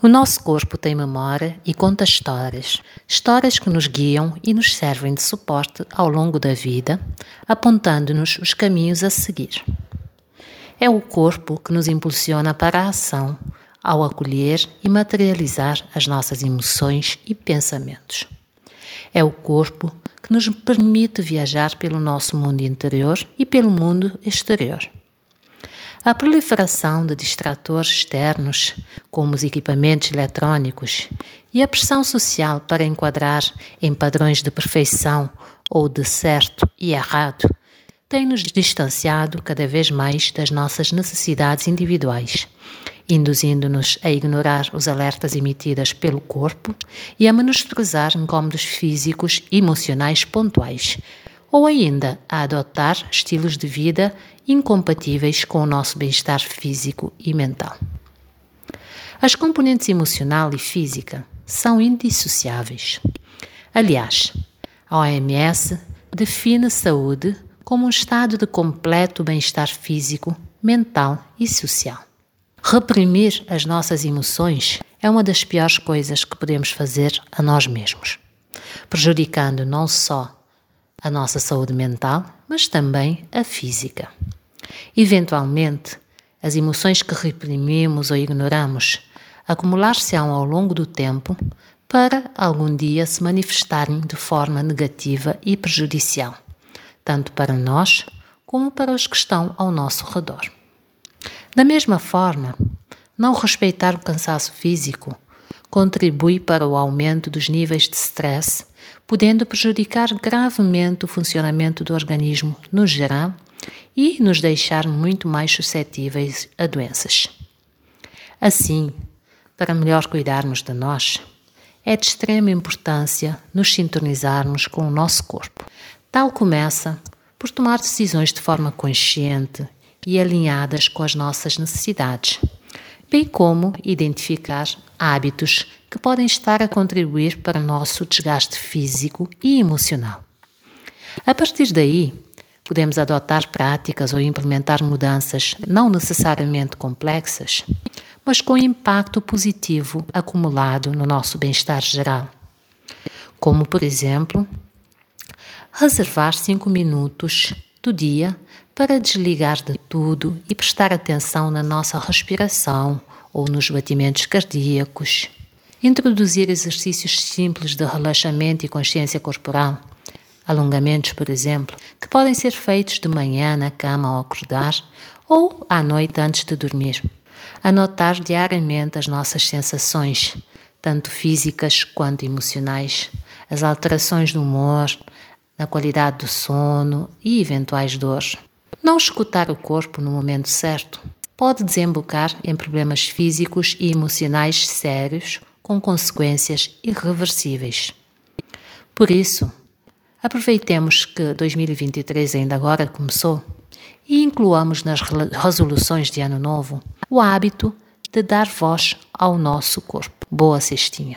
O nosso corpo tem memória e conta histórias, histórias que nos guiam e nos servem de suporte ao longo da vida, apontando-nos os caminhos a seguir. É o corpo que nos impulsiona para a ação, ao acolher e materializar as nossas emoções e pensamentos. É o corpo que nos permite viajar pelo nosso mundo interior e pelo mundo exterior. A proliferação de distratores externos, como os equipamentos eletrónicos, e a pressão social para enquadrar em padrões de perfeição ou de certo e errado, tem-nos distanciado cada vez mais das nossas necessidades individuais, induzindo-nos a ignorar os alertas emitidos pelo corpo e a menosprezar incômodos físicos e emocionais pontuais, ou ainda a adotar estilos de vida incompatíveis com o nosso bem-estar físico e mental. As componentes emocional e física são indissociáveis. Aliás, a OMS define saúde como um estado de completo bem-estar físico, mental e social. Reprimir as nossas emoções é uma das piores coisas que podemos fazer a nós mesmos, prejudicando não só a nossa saúde mental, mas também a física. Eventualmente, as emoções que reprimimos ou ignoramos acumular-se-ão ao longo do tempo para algum dia se manifestarem de forma negativa e prejudicial, tanto para nós como para os que estão ao nosso redor. Da mesma forma, não respeitar o cansaço físico contribui para o aumento dos níveis de stress, podendo prejudicar gravemente o funcionamento do organismo no geral e nos deixar muito mais suscetíveis a doenças. Assim, para melhor cuidarmos de nós, é de extrema importância nos sintonizarmos com o nosso corpo. Tal começa por tomar decisões de forma consciente e alinhadas com as nossas necessidades bem como identificar hábitos que podem estar a contribuir para o nosso desgaste físico e emocional. A partir daí, podemos adotar práticas ou implementar mudanças não necessariamente complexas, mas com impacto positivo acumulado no nosso bem-estar geral. Como, por exemplo, reservar cinco minutos do dia para desligar de tudo e prestar atenção na nossa respiração ou nos batimentos cardíacos. Introduzir exercícios simples de relaxamento e consciência corporal, alongamentos, por exemplo, que podem ser feitos de manhã na cama ao acordar ou à noite antes de dormir. Anotar diariamente as nossas sensações, tanto físicas quanto emocionais, as alterações do humor, na qualidade do sono e eventuais dores. Não escutar o corpo no momento certo pode desembocar em problemas físicos e emocionais sérios com consequências irreversíveis. Por isso, aproveitemos que 2023 ainda agora começou e incluamos nas resoluções de Ano Novo o hábito de dar voz ao nosso corpo. Boa cestinha!